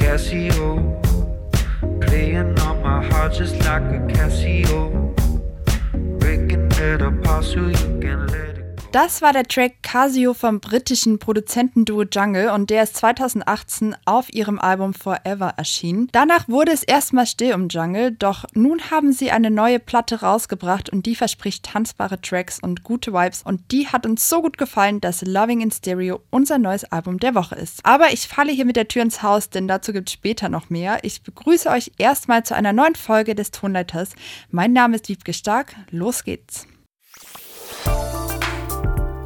Casio, playing on my heart just like a Casio, breaking it apart so you can let Das war der Track Casio vom britischen Produzentenduo Jungle und der ist 2018 auf ihrem Album Forever erschienen. Danach wurde es erstmal still um Jungle, doch nun haben sie eine neue Platte rausgebracht und die verspricht tanzbare Tracks und gute Vibes und die hat uns so gut gefallen, dass Loving in Stereo unser neues Album der Woche ist. Aber ich falle hier mit der Tür ins Haus, denn dazu gibt es später noch mehr. Ich begrüße euch erstmal zu einer neuen Folge des Tonleiters. Mein Name ist Wiebke Stark, los geht's.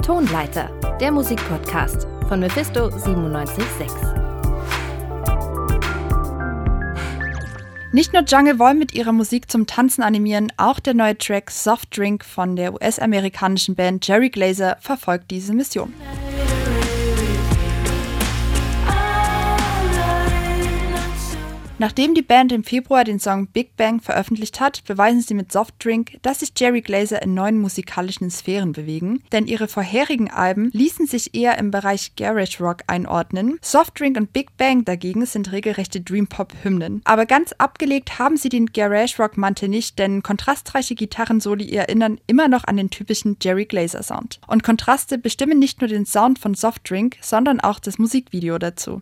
Tonleiter, der Musikpodcast von Mephisto 976. Nicht nur Jungle wollen mit ihrer Musik zum Tanzen animieren, auch der neue Track Soft Drink von der US-amerikanischen Band Jerry Glazer verfolgt diese Mission. Nachdem die Band im Februar den Song Big Bang veröffentlicht hat, beweisen sie mit Soft Drink, dass sich Jerry Glazer in neuen musikalischen Sphären bewegen, denn ihre vorherigen Alben ließen sich eher im Bereich Garage Rock einordnen. Soft Drink und Big Bang dagegen sind regelrechte Dream Pop Hymnen. Aber ganz abgelegt haben sie den Garage Rock Mantel nicht, denn kontrastreiche Gitarrensoli erinnern immer noch an den typischen Jerry Glazer Sound. Und Kontraste bestimmen nicht nur den Sound von Soft Drink, sondern auch das Musikvideo dazu.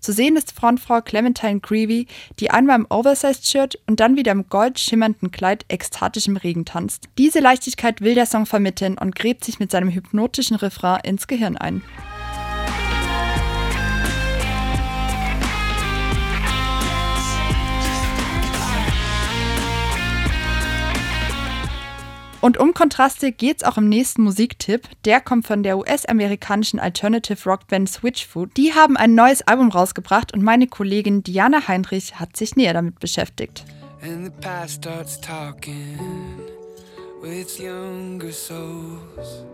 Zu sehen ist Frontfrau Clementine Creevy, die einmal im Oversized-Shirt und dann wieder im gold schimmernden Kleid ekstatisch im Regen tanzt. Diese Leichtigkeit will der Song vermitteln und gräbt sich mit seinem hypnotischen Refrain ins Gehirn ein. Und um Kontraste geht's auch im nächsten Musiktipp. Der kommt von der US-amerikanischen Alternative Rock Band Switchfoot. Die haben ein neues Album rausgebracht und meine Kollegin Diana Heinrich hat sich näher damit beschäftigt. And the past starts talking with younger souls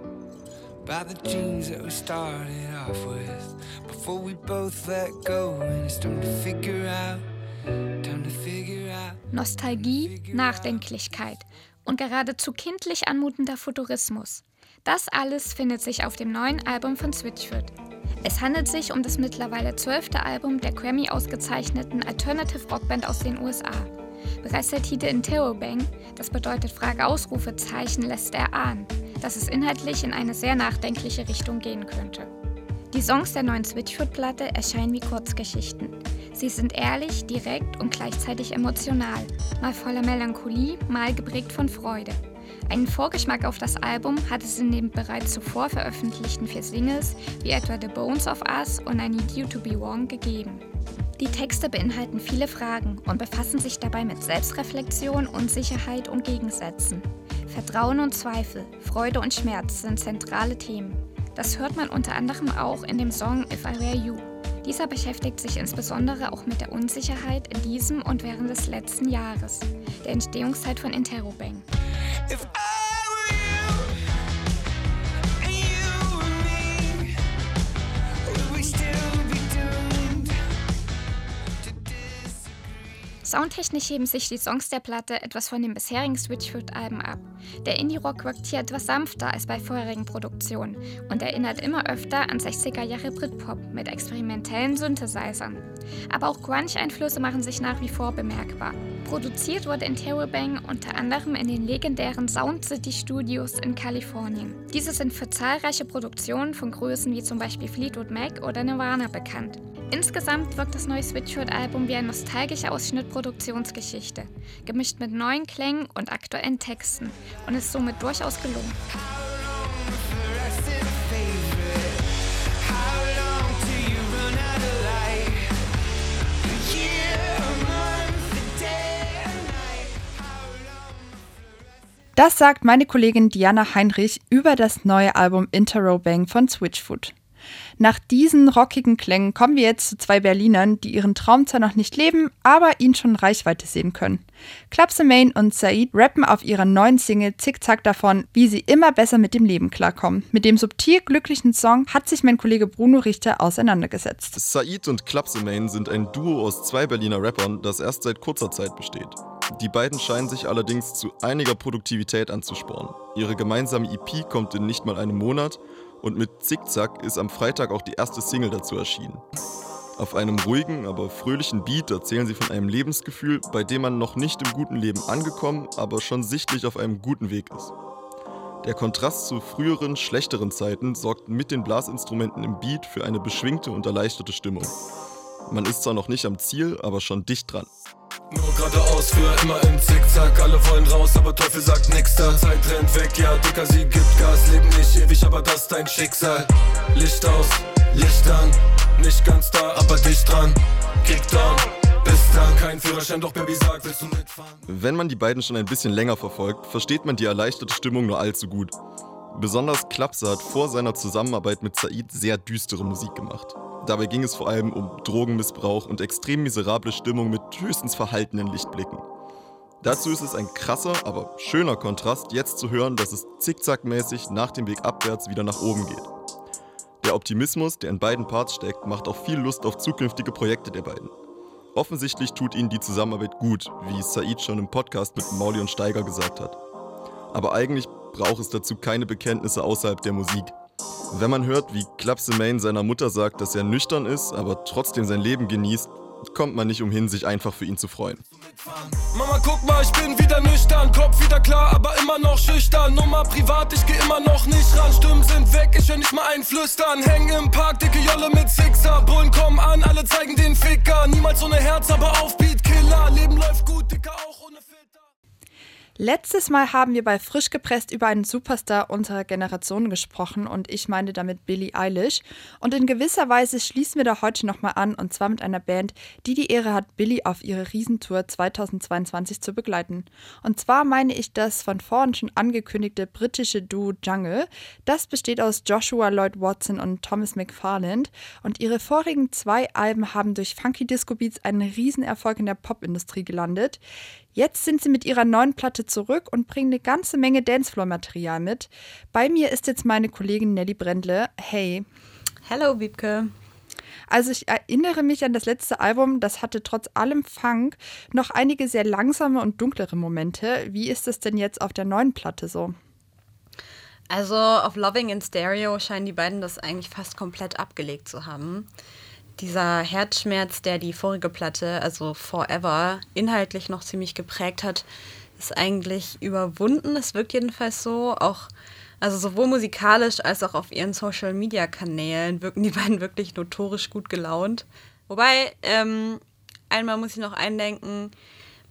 about the dreams that we started off with before we both let go and it's time to figure out Nostalgie, Nachdenklichkeit und geradezu kindlich anmutender Futurismus. Das alles findet sich auf dem neuen Album von Switchfoot. Es handelt sich um das mittlerweile zwölfte Album der Grammy ausgezeichneten Alternative Rockband aus den USA. Bereits der Titel Interrobang, das bedeutet Frage-Ausrufezeichen, lässt erahnen, dass es inhaltlich in eine sehr nachdenkliche Richtung gehen könnte. Die Songs der neuen Switchfoot-Platte erscheinen wie Kurzgeschichten. Sie sind ehrlich, direkt und gleichzeitig emotional, mal voller Melancholie, mal geprägt von Freude. Einen Vorgeschmack auf das Album hat es in den bereits zuvor veröffentlichten vier Singles, wie etwa The Bones of Us und I Need You to Be Warm, gegeben. Die Texte beinhalten viele Fragen und befassen sich dabei mit Selbstreflexion, Unsicherheit und Gegensätzen. Vertrauen und Zweifel, Freude und Schmerz sind zentrale Themen. Das hört man unter anderem auch in dem Song If I Were You. Dieser beschäftigt sich insbesondere auch mit der Unsicherheit in diesem und während des letzten Jahres, der Entstehungszeit von Interrobang. Soundtechnisch heben sich die Songs der Platte etwas von den bisherigen Switchfoot-Alben ab. Der Indie-Rock wirkt hier etwas sanfter als bei vorherigen Produktionen und erinnert immer öfter an 60er Jahre Britpop mit experimentellen Synthesizern. Aber auch Grunge-Einflüsse machen sich nach wie vor bemerkbar. Produziert wurde Interrobang unter anderem in den legendären Sound City Studios in Kalifornien. Diese sind für zahlreiche Produktionen von Größen wie zum Beispiel Fleetwood Mac oder Nirvana bekannt. Insgesamt wirkt das neue Switchfoot-Album wie ein nostalgischer Ausschnitt Produktionsgeschichte, gemischt mit neuen Klängen und aktuellen Texten und ist somit durchaus gelungen. Das sagt meine Kollegin Diana Heinrich über das neue Album Interrobang von Switchfoot. Nach diesen rockigen Klängen kommen wir jetzt zu zwei Berlinern, die ihren Traum zwar noch nicht leben, aber ihn schon Reichweite sehen können. Klapse Main und Said rappen auf ihrer neuen Single Zickzack davon, wie sie immer besser mit dem Leben klarkommen. Mit dem subtil glücklichen Song hat sich mein Kollege Bruno Richter auseinandergesetzt. Said und Klapse Main sind ein Duo aus zwei Berliner Rappern, das erst seit kurzer Zeit besteht. Die beiden scheinen sich allerdings zu einiger Produktivität anzuspornen. Ihre gemeinsame EP kommt in nicht mal einem Monat und mit Zickzack ist am Freitag auch die erste Single dazu erschienen. Auf einem ruhigen, aber fröhlichen Beat erzählen sie von einem Lebensgefühl, bei dem man noch nicht im guten Leben angekommen, aber schon sichtlich auf einem guten Weg ist. Der Kontrast zu früheren, schlechteren Zeiten sorgt mit den Blasinstrumenten im Beat für eine beschwingte und erleichterte Stimmung. Man ist zwar noch nicht am Ziel, aber schon dicht dran. Nur geradeaus für immer im Zickzack. Alle wollen raus, aber Teufel sagt nix da. Zeit rennt weg, ja, Dicker, sie gibt Gas. Leben nicht ewig, aber das dein Schicksal. Licht aus, Licht an. Nicht ganz da, aber dicht dran. Kickdown. Bis dann, kein Führerschein, doch Baby sagt, willst du mitfahren? Wenn man die beiden schon ein bisschen länger verfolgt, versteht man die erleichterte Stimmung nur allzu gut. Besonders Klapse hat vor seiner Zusammenarbeit mit Said sehr düstere Musik gemacht. Dabei ging es vor allem um Drogenmissbrauch und extrem miserable Stimmung mit höchstens verhaltenen Lichtblicken. Dazu ist es ein krasser, aber schöner Kontrast, jetzt zu hören, dass es zickzackmäßig nach dem Weg abwärts wieder nach oben geht. Der Optimismus, der in beiden Parts steckt, macht auch viel Lust auf zukünftige Projekte der beiden. Offensichtlich tut ihnen die Zusammenarbeit gut, wie Said schon im Podcast mit Mauli und Steiger gesagt hat. Aber eigentlich braucht es dazu keine Bekenntnisse außerhalb der Musik. Wenn man hört, wie Klapse Main seiner Mutter sagt, dass er nüchtern ist, aber trotzdem sein Leben genießt, kommt man nicht umhin, sich einfach für ihn zu freuen. Mama, guck mal, ich bin wieder nüchtern, Kopf wieder klar, aber immer noch schüchtern. Nummer privat, ich geh immer noch nicht ran. Stimmen sind weg, ich höre nicht mal ein Flüstern. Häng im Park, dicke Jolle mit Sixer. Bullen kommen an, alle zeigen den Ficker. Niemals ohne Herz, aber auf Beat Killer. Leben läuft gut, Dicker auch ohne. Letztes Mal haben wir bei Frisch gepresst über einen Superstar unserer Generation gesprochen und ich meine damit Billie Eilish. Und in gewisser Weise schließen wir da heute nochmal an und zwar mit einer Band, die die Ehre hat, Billie auf ihre Riesentour 2022 zu begleiten. Und zwar meine ich das von vorn schon angekündigte britische Duo Jungle. Das besteht aus Joshua Lloyd Watson und Thomas McFarland und ihre vorigen zwei Alben haben durch Funky Disco Beats einen Riesenerfolg in der Popindustrie gelandet. Jetzt sind sie mit ihrer neuen Platte zurück und bringen eine ganze Menge Dancefloor-Material mit. Bei mir ist jetzt meine Kollegin Nelly Brendle. Hey. Hello, Wiebke. Also ich erinnere mich an das letzte Album, das hatte trotz allem Funk noch einige sehr langsame und dunklere Momente. Wie ist es denn jetzt auf der neuen Platte so? Also auf Loving in Stereo scheinen die beiden das eigentlich fast komplett abgelegt zu haben dieser Herzschmerz, der die vorige Platte, also Forever, inhaltlich noch ziemlich geprägt hat, ist eigentlich überwunden. Es wirkt jedenfalls so. Auch, also sowohl musikalisch als auch auf ihren Social Media Kanälen wirken die beiden wirklich notorisch gut gelaunt. Wobei, ähm, einmal muss ich noch eindenken,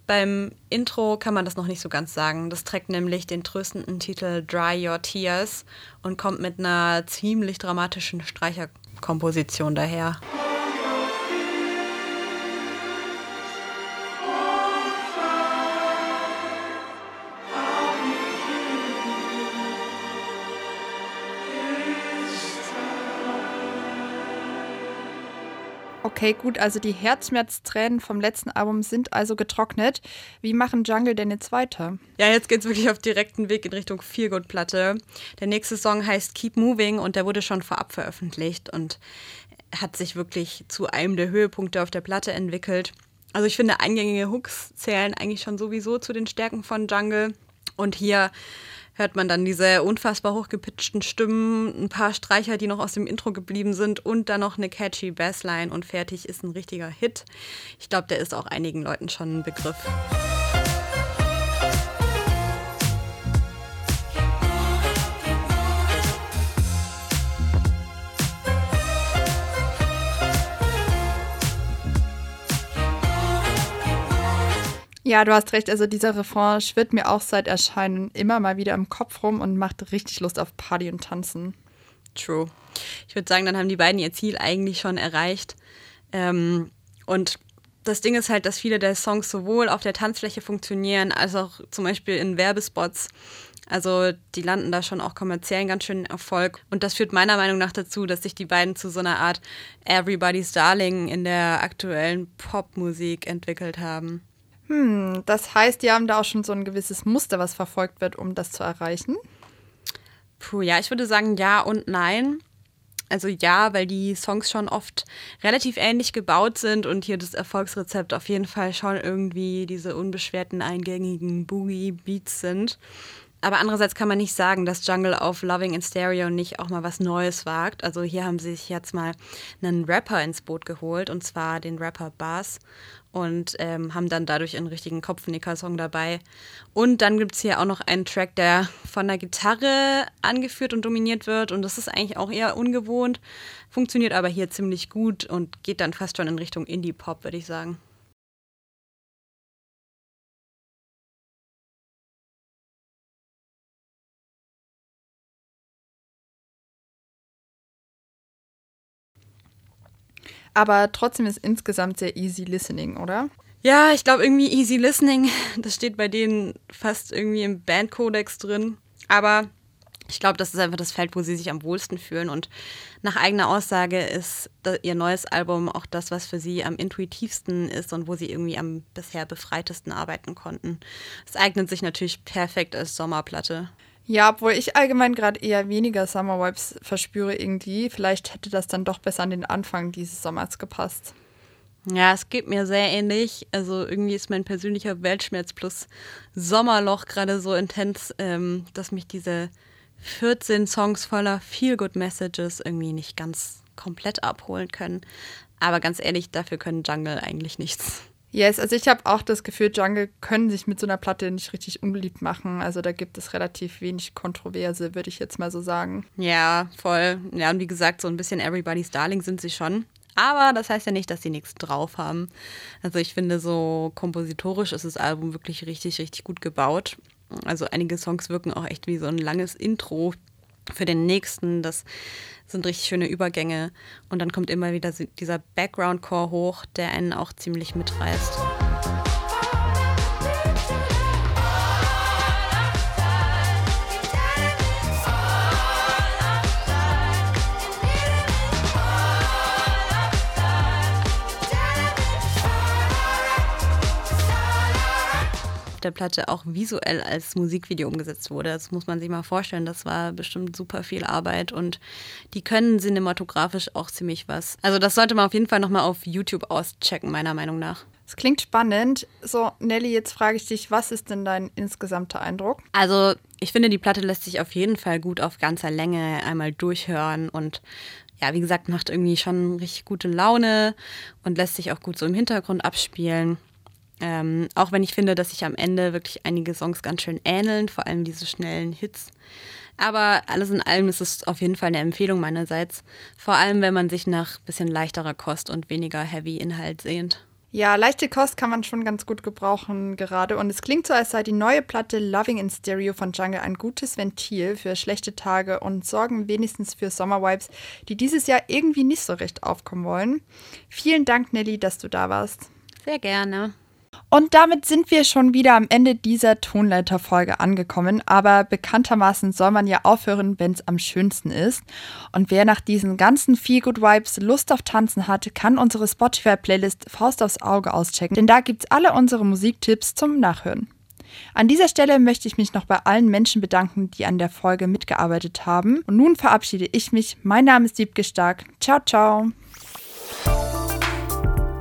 beim Intro kann man das noch nicht so ganz sagen. Das trägt nämlich den tröstenden Titel Dry Your Tears und kommt mit einer ziemlich dramatischen Streicherkomposition daher. Okay, gut, also die Herzschmerztränen vom letzten Album sind also getrocknet. Wie machen Jungle denn jetzt weiter? Ja, jetzt geht's wirklich auf direkten Weg in Richtung Feelgood-Platte. Der nächste Song heißt Keep Moving und der wurde schon vorab veröffentlicht und hat sich wirklich zu einem der Höhepunkte auf der Platte entwickelt. Also ich finde, eingängige Hooks zählen eigentlich schon sowieso zu den Stärken von Jungle. Und hier hört man dann diese unfassbar hochgepitchten Stimmen, ein paar Streicher, die noch aus dem Intro geblieben sind und dann noch eine catchy Bassline und fertig ist ein richtiger Hit. Ich glaube, der ist auch einigen Leuten schon ein Begriff. Ja, du hast recht. Also dieser Refrain schwirrt mir auch seit Erscheinen immer mal wieder im Kopf rum und macht richtig Lust auf Party und Tanzen. True. Ich würde sagen, dann haben die beiden ihr Ziel eigentlich schon erreicht. Ähm, und das Ding ist halt, dass viele der Songs sowohl auf der Tanzfläche funktionieren, als auch zum Beispiel in Werbespots. Also die landen da schon auch kommerziell einen ganz schönen Erfolg. Und das führt meiner Meinung nach dazu, dass sich die beiden zu so einer Art Everybody's Darling in der aktuellen Popmusik entwickelt haben. Hm, das heißt, die haben da auch schon so ein gewisses Muster, was verfolgt wird, um das zu erreichen? Puh, ja, ich würde sagen ja und nein. Also ja, weil die Songs schon oft relativ ähnlich gebaut sind und hier das Erfolgsrezept auf jeden Fall schon irgendwie diese unbeschwerten eingängigen Boogie-Beats sind. Aber andererseits kann man nicht sagen, dass Jungle auf Loving in Stereo nicht auch mal was Neues wagt. Also hier haben sie sich jetzt mal einen Rapper ins Boot geholt, und zwar den Rapper Bass. Und ähm, haben dann dadurch einen richtigen Kopfnicker-Song dabei. Und dann gibt es hier auch noch einen Track, der von der Gitarre angeführt und dominiert wird. Und das ist eigentlich auch eher ungewohnt, funktioniert aber hier ziemlich gut und geht dann fast schon in Richtung Indie-Pop, würde ich sagen. Aber trotzdem ist insgesamt sehr easy listening, oder? Ja, ich glaube irgendwie easy listening, das steht bei denen fast irgendwie im Bandkodex drin. Aber ich glaube, das ist einfach das Feld, wo sie sich am wohlsten fühlen. Und nach eigener Aussage ist ihr neues Album auch das, was für sie am intuitivsten ist und wo sie irgendwie am bisher befreitesten arbeiten konnten. Es eignet sich natürlich perfekt als Sommerplatte. Ja, obwohl ich allgemein gerade eher weniger Summer Vibes verspüre irgendwie. Vielleicht hätte das dann doch besser an den Anfang dieses Sommers gepasst. Ja, es geht mir sehr ähnlich. Also irgendwie ist mein persönlicher Weltschmerz plus Sommerloch gerade so intens, ähm, dass mich diese 14 Songs voller Feel-Good-Messages irgendwie nicht ganz komplett abholen können. Aber ganz ehrlich, dafür können Jungle eigentlich nichts. Yes, also ich habe auch das Gefühl, Jungle können sich mit so einer Platte nicht richtig unbeliebt machen. Also da gibt es relativ wenig Kontroverse, würde ich jetzt mal so sagen. Ja, voll. Ja, und wie gesagt, so ein bisschen Everybody's Darling sind sie schon. Aber das heißt ja nicht, dass sie nichts drauf haben. Also ich finde, so kompositorisch ist das Album wirklich richtig, richtig gut gebaut. Also einige Songs wirken auch echt wie so ein langes Intro für den nächsten. Das sind richtig schöne Übergänge. Und dann kommt immer wieder dieser Background-Core hoch, der einen auch ziemlich mitreißt. Der Platte auch visuell als Musikvideo umgesetzt wurde. Das muss man sich mal vorstellen. Das war bestimmt super viel Arbeit und die können cinematografisch auch ziemlich was. Also das sollte man auf jeden Fall nochmal auf YouTube auschecken, meiner Meinung nach. Es klingt spannend. So, Nelly, jetzt frage ich dich, was ist denn dein insgesamter Eindruck? Also, ich finde, die Platte lässt sich auf jeden Fall gut auf ganzer Länge einmal durchhören und ja, wie gesagt, macht irgendwie schon richtig gute Laune und lässt sich auch gut so im Hintergrund abspielen. Ähm, auch wenn ich finde, dass sich am Ende wirklich einige Songs ganz schön ähneln, vor allem diese schnellen Hits. Aber alles in allem ist es auf jeden Fall eine Empfehlung meinerseits. Vor allem, wenn man sich nach bisschen leichterer Kost und weniger Heavy Inhalt sehnt. Ja, leichte Kost kann man schon ganz gut gebrauchen gerade. Und es klingt so, als sei die neue Platte Loving in Stereo von Jungle ein gutes Ventil für schlechte Tage und sorgen wenigstens für Sommervibes, die dieses Jahr irgendwie nicht so recht aufkommen wollen. Vielen Dank, Nelly, dass du da warst. Sehr gerne. Und damit sind wir schon wieder am Ende dieser Tonleiterfolge angekommen. Aber bekanntermaßen soll man ja aufhören, wenn es am schönsten ist. Und wer nach diesen ganzen Feel Good Vibes Lust auf Tanzen hat, kann unsere Spotify-Playlist Faust aufs Auge auschecken. Denn da gibt's alle unsere Musiktipps zum Nachhören. An dieser Stelle möchte ich mich noch bei allen Menschen bedanken, die an der Folge mitgearbeitet haben. Und nun verabschiede ich mich. Mein Name ist Wiebke Stark. Ciao, ciao.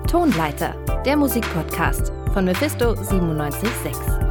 Tonleiter, der Musikpodcast von Mephisto 976.